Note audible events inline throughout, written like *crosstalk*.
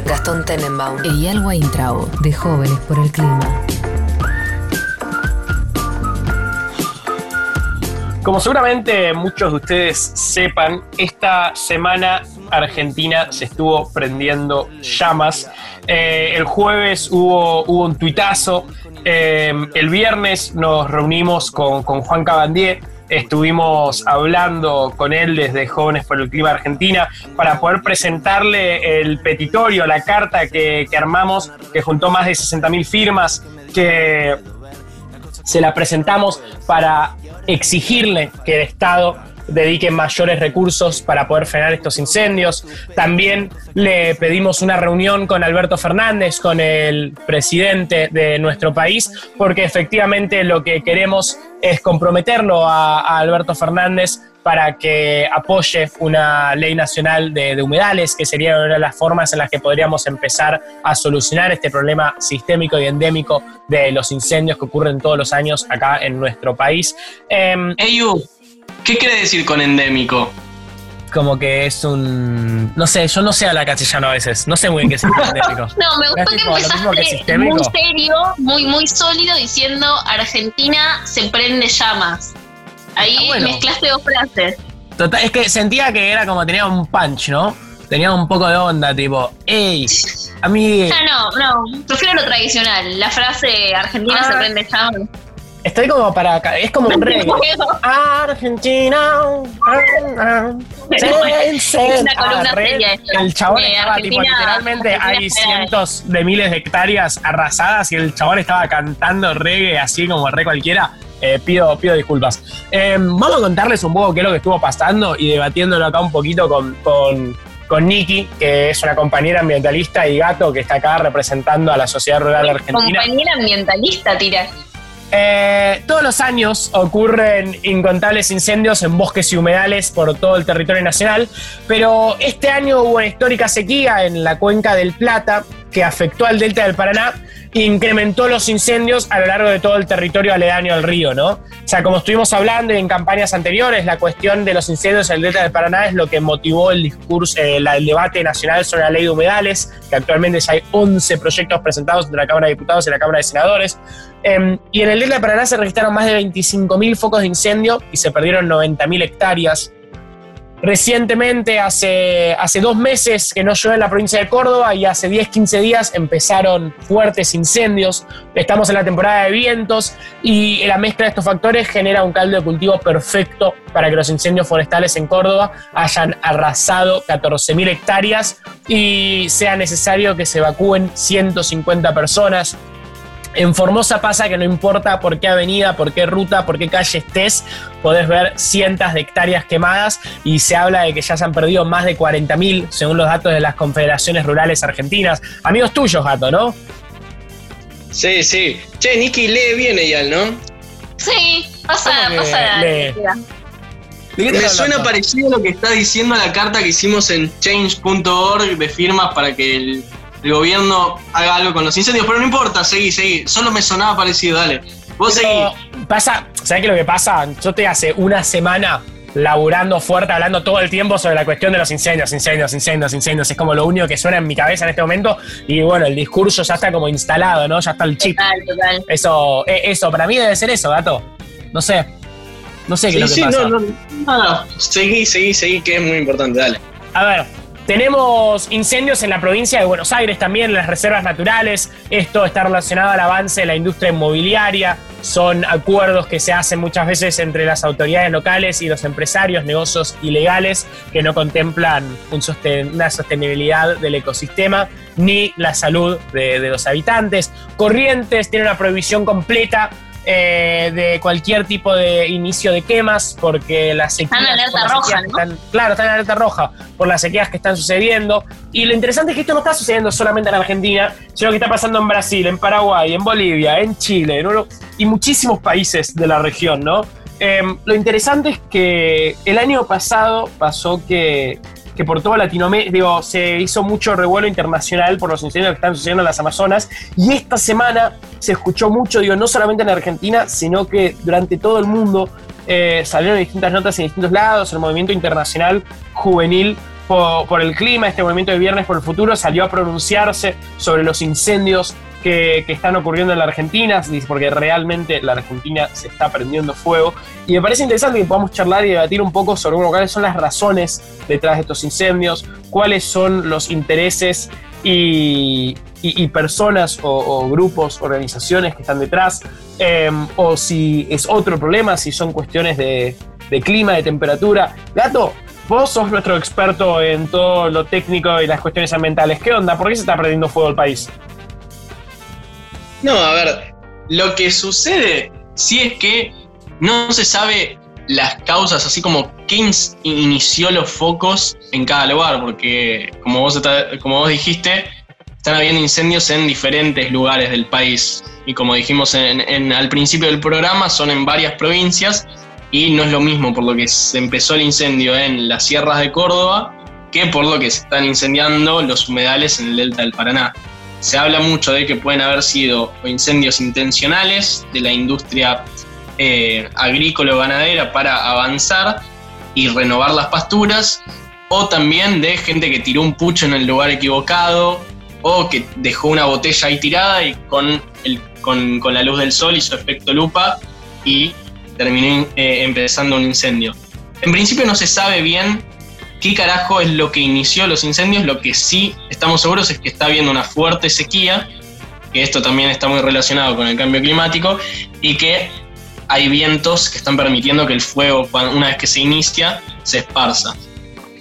Gastón Tenenbaum y Alwa Intrao, de Jóvenes por el Clima. Como seguramente muchos de ustedes sepan, esta semana Argentina se estuvo prendiendo llamas. Eh, el jueves hubo, un tuitazo. Eh, el viernes nos reunimos con, Juan Cabandier. Estuvimos hablando con él desde Jóvenes por el Clima Argentina para poder presentarle el petitorio, la carta que, que armamos, que juntó más de 60.000 firmas, que se la presentamos para exigirle que el Estado dedique mayores recursos para poder frenar estos incendios. También le pedimos una reunión con Alberto Fernández, con el presidente de nuestro país, porque efectivamente lo que queremos es comprometerlo a, Alberto Fernández para que apoye una ley nacional de, humedales, que sería una de las formas en las que podríamos empezar a solucionar este problema sistémico y endémico de los incendios que ocurren todos los años acá en nuestro país. Eh, ¿qué quiere decir con endémico? como que es un. No sé, yo no sé hablar castellano a veces. No sé muy bien qué es *laughs* endémico. no, me gustó que empezaste muy serio, muy, muy sólido, diciendo Argentina se prende llamas. Ahí mezclaste dos frases. Total, es que sentía que era como tenía un punch, ¿no? Tenía un poco de onda, tipo, ¡ey! *laughs* A mí. Ya no, no, prefiero lo tradicional. La frase Argentina se ah. prende llamas. Estoy como para acá, es como un reggae. *laughs* Argentina. El chabón estaba tipo, literalmente hay cientos de miles de hectáreas arrasadas y el chabón estaba cantando reggae así como re cualquiera. Eh, pido, pido disculpas. Eh, vamos a contarles un poco qué es lo que estuvo pasando y debatiéndolo acá un poquito con, con, con Nikki, que es una compañera ambientalista y gato que está acá representando a la sociedad rural argentina. Compañera ambientalista, tira. Eh, todos los años ocurren incontables incendios en bosques y humedales por todo el territorio nacional, pero este año hubo una histórica sequía en la cuenca del Plata que afectó al delta del Paraná incrementó los incendios a lo largo de todo el territorio aledaño al río, ¿no? O sea, como estuvimos hablando en campañas anteriores, la cuestión de los incendios en el delta del Paraná es lo que motivó el discurso, eh, el debate nacional sobre la ley de humedales, que actualmente ya hay 11 proyectos presentados entre la Cámara de Diputados y la Cámara de Senadores. Em, y en el delta del Paraná se registraron más de 25.000 focos de incendio y se perdieron 90.000 hectáreas. Recientemente, hace, hace dos meses que no llueve en la provincia de Córdoba y hace 10, 15 días empezaron fuertes incendios. Estamos en la temporada de vientos y la mezcla de estos factores genera un caldo de cultivo perfecto para que los incendios forestales en Córdoba hayan arrasado 14.000 hectáreas y sea necesario que se evacúen 150 personas. En Formosa pasa que no importa por qué avenida, por qué ruta, por qué calle estés, podés ver cientos de hectáreas quemadas y se habla de que ya se han perdido más de 40.000 según los datos de las confederaciones rurales argentinas. Amigos tuyos, gato, ¿no? Sí, sí. Che, Nicky, lee bien ella, ¿no? Sí, pasa, pasa. Me suena parecido a lo que está diciendo la carta que hicimos en change.org de firmas para que el el gobierno haga algo con los incendios, pero no importa, seguí, seguí. Solo me sonaba parecido, dale. Vos seguí. Pasa, ¿sabés qué lo que pasa? Yo te hace una semana laburando fuerte, hablando todo el tiempo sobre la cuestión de los incendios, incendios, incendios, incendios. Es como lo único que suena en mi cabeza en este momento. Y bueno, el discurso ya está como instalado, ¿no? Ya está el chip. Total, total. Eso, eh, eso, para mí debe ser eso, gato. No sé. No sé qué es lo que sí, pasa. No, no, no, seguí, seguí, seguí, que es muy importante, dale. A ver, tenemos incendios en la provincia de Buenos Aires también, en las reservas naturales. Esto está relacionado al avance de la industria inmobiliaria. Son acuerdos que se hacen muchas veces entre las autoridades locales y los empresarios, negocios ilegales que no contemplan una sostenibilidad del ecosistema ni la salud de, de los habitantes. Corrientes tiene una prohibición completa eh, de cualquier tipo de inicio de quemas, porque las sequías. Están en alerta roja. Están, claro, están en alerta roja por las sequías que están sucediendo. Y lo interesante es que esto no está sucediendo solamente en Argentina, sino que está pasando en Brasil, en Paraguay, en Bolivia, en Chile, y muchísimos países de la región, ¿no? Em, lo interesante es que el año pasado pasó que que por toda Latinoamérica, digo, se hizo mucho revuelo internacional por los incendios que están sucediendo en las Amazonas. Y esta semana se escuchó mucho, digo, no solamente en Argentina, sino que durante todo el mundo eh, salieron distintas notas en distintos lados. El movimiento internacional juvenil por, el Clima, este movimiento de Viernes por el Futuro, salió a pronunciarse sobre los incendios que, están ocurriendo en la Argentina, porque realmente la Argentina se está prendiendo fuego. Y me parece interesante que podamos charlar y debatir un poco sobre cuáles son las razones detrás de estos incendios, cuáles son los intereses y, personas o, grupos, organizaciones que están detrás, em, o si es otro problema, si son cuestiones de, de clima, de temperatura. Gato, vos sos nuestro experto en todo lo técnico y las cuestiones ambientales. ¿Qué onda? ¿Por qué se está perdiendo fuego el país? No, a ver, lo que sucede sí es que no se sabe las causas, así como quién inició los focos en cada lugar, porque como vos, como vos dijiste, están habiendo incendios en diferentes lugares del país. Y como dijimos en, al principio del programa, son en varias provincias y no es lo mismo por lo que se empezó el incendio en las sierras de Córdoba que por lo que se están incendiando los humedales en el delta del Paraná. Se habla mucho de que pueden haber sido incendios intencionales de la industria eh, agrícola o ganadera para avanzar y renovar las pasturas, o también de gente que tiró un pucho en el lugar equivocado, o que dejó una botella ahí tirada y con, el, con, con la luz del sol hizo efecto lupa y terminó eh, empezando un incendio. En principio no se sabe bien qué carajo es lo que inició los incendios, lo que sí estamos seguros es que está habiendo una fuerte sequía, que esto también está muy relacionado con el cambio climático, y que hay vientos que están permitiendo que el fuego, una vez que se inicia, se esparza.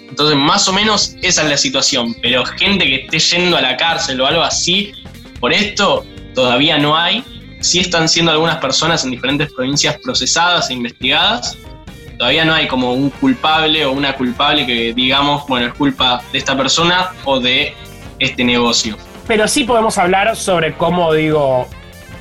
Entonces, más o menos esa es la situación, pero gente que esté yendo a la cárcel o algo así, por esto todavía no hay. Sí están siendo algunas personas en diferentes provincias procesadas e investigadas, todavía no hay como un culpable o una culpable que digamos, bueno, es culpa de esta persona o de este negocio. Pero sí podemos hablar sobre cómo, digo,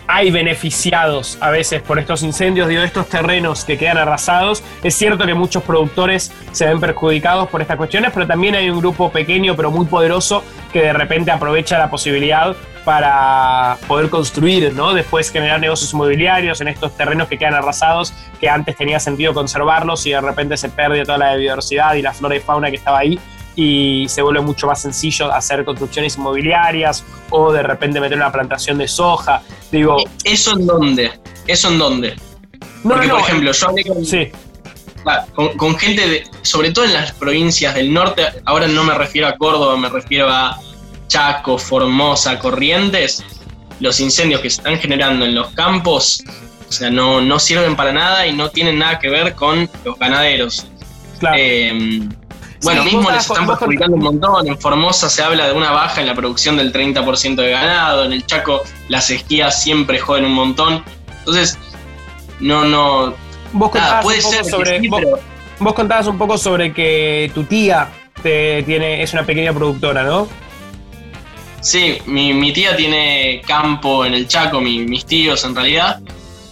hay beneficiados a veces por estos incendios, digo, estos terrenos que quedan arrasados. Es cierto que muchos productores se ven perjudicados por estas cuestiones, pero también hay un grupo pequeño pero muy poderoso que de repente aprovecha la posibilidad para poder construir, ¿no? Después generar negocios inmobiliarios en estos terrenos que quedan arrasados, que antes tenía sentido conservarlos y de repente se pierde toda la biodiversidad y la flora y fauna que estaba ahí y se vuelve mucho más sencillo hacer construcciones inmobiliarias o de repente meter una plantación de soja. Digo, ¿E-, ¿Eso en dónde? ¿Eso en dónde? Porque, por ejemplo, yo hablé con, sí. con, gente, de, sobre todo en las provincias del norte, ahora no me refiero a Córdoba, me refiero a Chaco, Formosa, Corrientes, los incendios que se están generando en los campos, o sea, no, no sirven para nada y no tienen nada que ver con los ganaderos. Claro. Em, bueno, mismo les están perjudicando un montón. En Formosa se habla de una baja en la producción del 30% de ganado. En el Chaco las esquías siempre joden un montón. Entonces, no, no. Vos puede ser sobre, vos, contabas un poco sobre que tu tía te tiene, es una pequeña productora, ¿no? Sí, mi, tía tiene campo en el Chaco, mis tíos en realidad.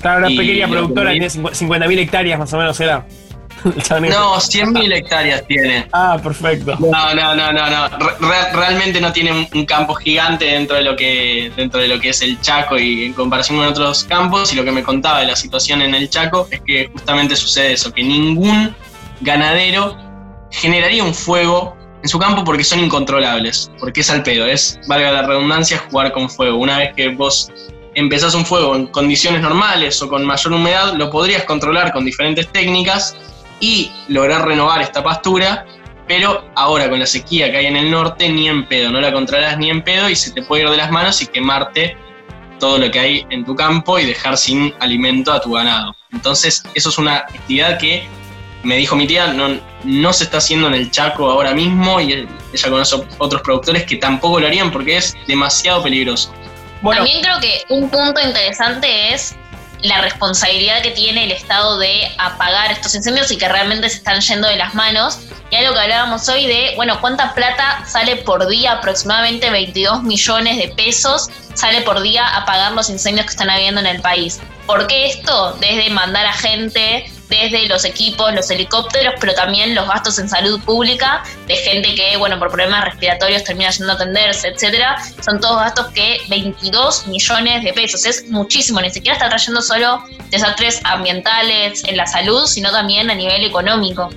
Claro, una pequeña productora, tiene 50.000 hectáreas más o menos, ¿era? *laughs* no, 100.000 hectáreas tiene. Ah, perfecto. No, no, no, no, no. realmente no tiene un, campo gigante dentro de lo que dentro de lo que es el Chaco y en comparación con otros campos. Y lo que me contaba de la situación en el Chaco es que justamente sucede eso, que ningún ganadero generaría un fuego en su campo porque son incontrolables, porque es al pedo, es, valga la redundancia, jugar con fuego. Una vez que vos empezás un fuego en condiciones normales o con mayor humedad, lo podrías controlar con diferentes técnicas y lograr renovar esta pastura, pero ahora con la sequía que hay en el norte, ni en pedo, no la controlas ni en pedo y se te puede ir de las manos y quemarte todo lo que hay en tu campo y dejar sin alimento a tu ganado. Entonces, eso es una actividad que me dijo mi tía, no, no se está haciendo en el Chaco ahora mismo y ella conoce otros productores que tampoco lo harían porque es demasiado peligroso. También creo que un punto interesante es la responsabilidad que tiene el Estado de apagar estos incendios y que realmente se están yendo de las manos. Y algo que hablábamos hoy de, bueno, cuánta plata sale por día, aproximadamente 22 millones de pesos sale por día a apagar los incendios que están habiendo en el país. ¿Por qué esto? Desde mandar a gente desde los equipos, los helicópteros, pero también los gastos en salud pública de gente que, bueno, por problemas respiratorios termina yendo a atenderse, etcétera. Son todos gastos que 22 millones de pesos, es muchísimo, ni siquiera está trayendo solo desastres ambientales en la salud, sino también a nivel económico.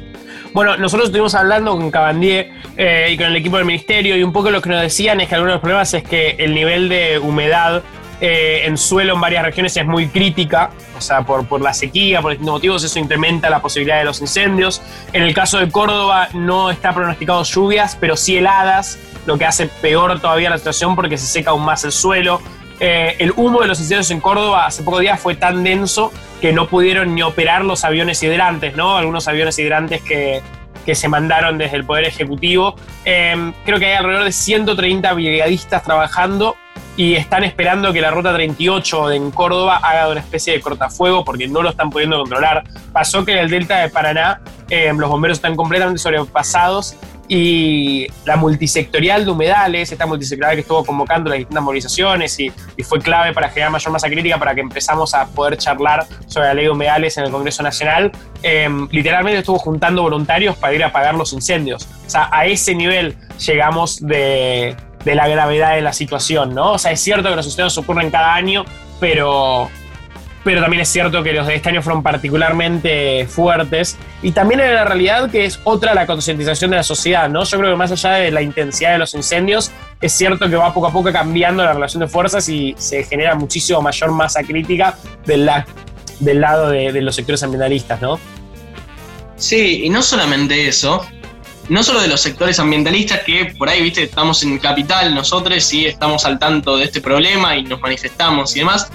Bueno, nosotros estuvimos hablando con Cabandier eh, y con el equipo del ministerio y un poco lo que nos decían es que algunos de los problemas es que el nivel de humedad eh, en suelo en varias regiones es muy crítica, o sea, por, por la sequía, por distintos motivos, eso incrementa la posibilidad de los incendios. En el caso de Córdoba no está pronosticado lluvias, pero sí heladas, lo que hace peor todavía la situación porque se seca aún más el suelo. Eh, el humo de los incendios en Córdoba hace pocos días fue tan denso que no pudieron ni operar los aviones hidrantes, ¿no? Algunos aviones hidrantes que, que se mandaron desde el Poder Ejecutivo. Eh, creo que hay alrededor de 130 brigadistas trabajando y están esperando que la ruta 38 en Córdoba haga una especie de cortafuego porque no lo están pudiendo controlar. Pasó que en el delta de Paraná eh, los bomberos están completamente sobrepasados y la multisectorial de humedales, esta multisectorial que estuvo convocando las distintas movilizaciones y, fue clave para generar mayor masa crítica para que empezamos a poder charlar sobre la ley de humedales en el Congreso Nacional, eh, literalmente estuvo juntando voluntarios para ir a apagar los incendios. O sea, a ese nivel llegamos de, de la gravedad de la situación, ¿no? O sea, es cierto que los incendios ocurren cada año, pero, pero también es cierto que los de este año fueron particularmente fuertes. Y también en la realidad que es otra la concientización de la sociedad, ¿no? Yo creo que más allá de la intensidad de los incendios, es cierto que va poco a poco cambiando la relación de fuerzas y se genera muchísimo mayor masa crítica del, del lado de, de los sectores ambientalistas, ¿no? Sí, y no solamente eso, no solo de los sectores ambientalistas que por ahí, viste, estamos en capital nosotros sí estamos al tanto de este problema y nos manifestamos y demás,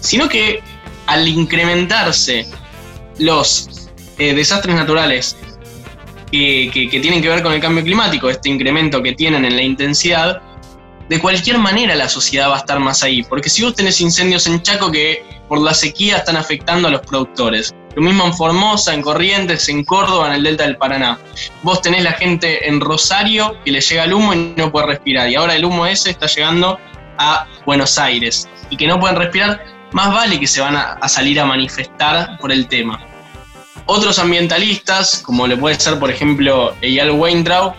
sino que al incrementarse los eh, desastres naturales que, que tienen que ver con el cambio climático, este incremento que tienen en la intensidad, de cualquier manera la sociedad va a estar más ahí. Porque si vos tenés incendios en Chaco que por la sequía están afectando a los productores, lo mismo en Formosa, en Corrientes, en Córdoba, en el Delta del Paraná. Vos tenés la gente en Rosario que le llega el humo y no puede respirar. Y ahora el humo ese está llegando a Buenos Aires y que no pueden respirar, más vale que se van a, salir a manifestar por el tema. Otros ambientalistas, como le puede ser por ejemplo Eyal Weintraub,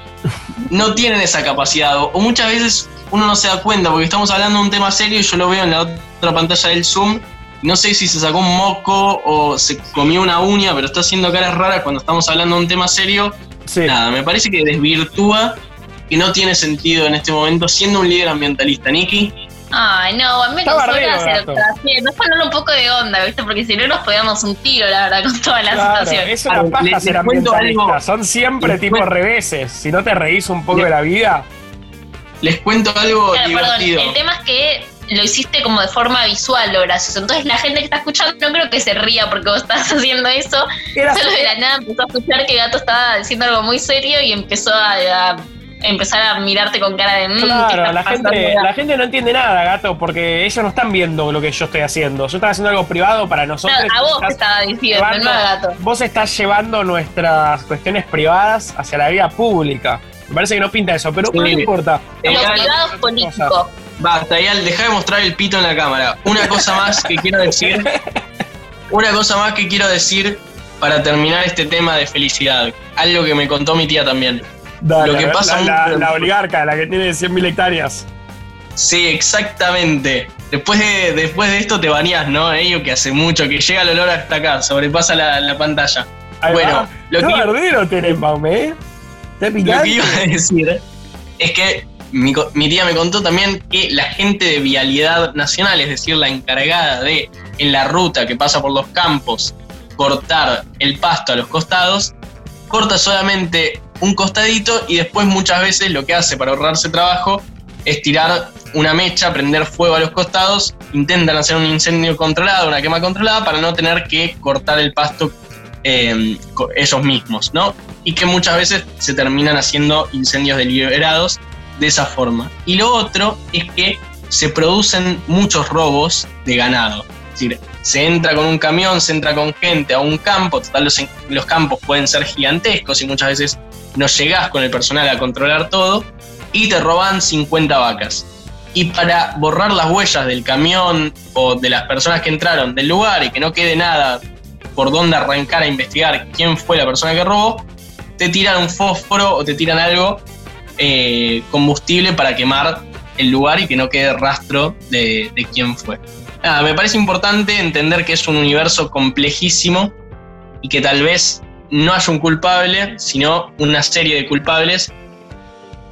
no tienen esa capacidad o muchas veces uno no se da cuenta porque estamos hablando de un tema serio y yo lo veo en la otra pantalla del Zoom no sé si se sacó un moco o se comió una uña, pero está haciendo caras raras cuando estamos hablando de un tema serio. Nada, me parece que desvirtúa y no tiene sentido en este momento siendo un líder ambientalista. Nicky. Ay, no, a mí me consola hacer lo que está haciendo. Es un poco de onda, ¿viste? Porque si no nos podíamos un tiro, la verdad, con toda la situación. Eso no pasa ser ambientalista. Son siempre tipo reveses. Si no te reís un poco de la vida. Les cuento algo divertido. el tema es que lo hiciste como de forma visual lo gracioso. Entonces la gente que está escuchando no creo que se ría porque vos estás *laughs* haciendo eso. Solo de la nada empezó a escuchar que Gato estaba diciendo algo muy serio y empezó a, empezar a mirarte con cara de... Mm, claro, la gente, la gente no entiende nada, Gato, porque ellos no están viendo lo que yo estoy haciendo. Yo estaba haciendo algo privado para nosotros. a vos te estaba diciendo, no Gato. Vos estás llevando nuestras cuestiones privadas hacia la vida pública. Me parece que no pinta eso, pero no importa. Los privados políticos. Basta, ya deja de mostrar el pito en la cámara. Una cosa más que quiero decir. Una cosa más que quiero decir para terminar este tema de felicidad. Algo que me contó mi tía también. Lo que pasa la, oligarca, la que tiene 100.000 hectáreas. Sí, exactamente. Después de, después de esto te bañás, ¿no? Ello que hace mucho, que llega el olor hasta acá, sobrepasa la, pantalla. bueno, lo que, verdadero tenés, ¿eh? Lo que iba a decir es que mi, tía me contó también que la gente de Vialidad Nacional, es decir, la encargada de, en la ruta que pasa por los campos, cortar el pasto a los costados, corta solamente un costadito y después muchas veces lo que hace para ahorrarse trabajo es tirar una mecha, prender fuego a los costados, intentan hacer un incendio controlado, una quema controlada para no tener que cortar el pasto eh, ellos mismos, ¿no? Y que muchas veces se terminan haciendo incendios deliberados de esa forma. Y lo otro es que se producen muchos robos de ganado. Es decir, se entra con un camión, se entra con gente a un campo, total los, los campos pueden ser gigantescos y muchas veces no llegás con el personal a controlar todo y te roban 50 vacas. Y para borrar las huellas del camión o de las personas que entraron del lugar y que no quede nada por dónde arrancar a investigar quién fue la persona que robó, te tiran un fósforo o te tiran algo eh, combustible para quemar el lugar y que no quede rastro de, quién fue. me parece importante entender que es un universo complejísimo y que tal vez no haya un culpable, sino una serie de culpables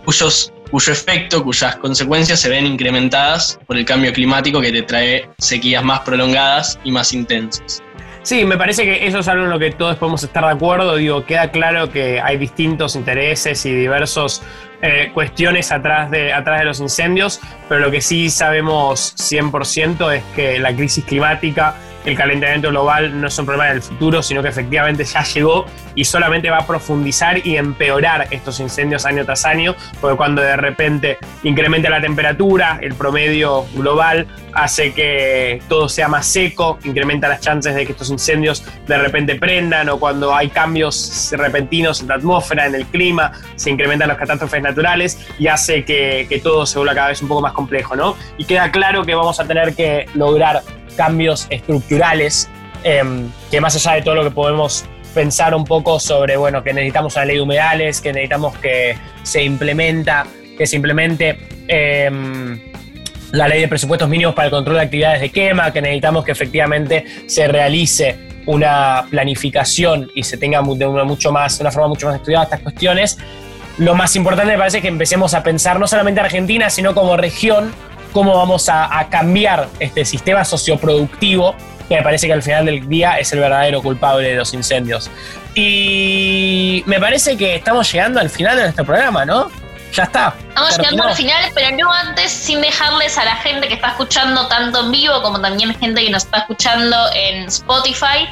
cuyo efecto, cuyas consecuencias se ven incrementadas por el cambio climático que te trae sequías más prolongadas y más intensas. Sí, me parece que eso es algo en lo que todos podemos estar de acuerdo. Digo, queda claro que hay distintos intereses y diversos eh, cuestiones atrás de, atrás de los incendios, pero lo que sí sabemos 100% es que la crisis climática el calentamiento global no es un problema del futuro, sino que efectivamente ya llegó y solamente va a profundizar y empeorar estos incendios año tras año, porque cuando de repente incrementa la temperatura, el promedio global hace que todo sea más seco, incrementa las chances de que estos incendios de repente prendan, o cuando hay cambios repentinos en la atmósfera, en el clima, se incrementan las catástrofes naturales y hace que, todo se vuelva cada vez un poco más complejo, ¿no? Y queda claro que vamos a tener que lograr cambios estructurales, em, que más allá de todo lo que podemos pensar un poco sobre, bueno, que necesitamos una ley de humedales, que necesitamos que se implementa, que se implemente em, la ley de presupuestos mínimos para el control de actividades de quema, que necesitamos que efectivamente se realice una planificación y se tenga de una, mucho más, una forma mucho más estudiada estas cuestiones. Lo más importante me parece que empecemos a pensar no solamente Argentina, sino como región, cómo vamos a, cambiar este sistema socioproductitivo que me parece que al final del día es el verdadero culpable de los incendios. Y me parece que estamos llegando al final de nuestro programa, ¿no? Ya está. Estamos llegando al final, pero no antes sin dejarles a la gente que está escuchando tanto en vivo como también gente que nos está escuchando en Spotify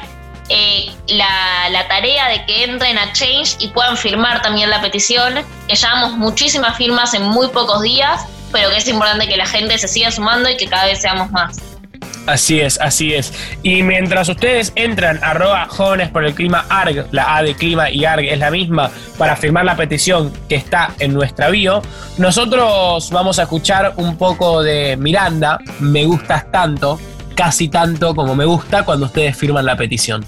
eh, la, la, tarea de que entren a Change y puedan firmar también la petición, que llevamos muchísimas firmas en muy pocos días pero que es importante que la gente se siga sumando y que cada vez seamos más. Así es, así es. Y mientras ustedes entran arroba jóvenes por el clima ARG, la A de clima y ARG es la misma, para firmar la petición que está en nuestra bio, nosotros vamos a escuchar un poco de Miranda, me gustas tanto, casi tanto como me gusta cuando ustedes firman la petición.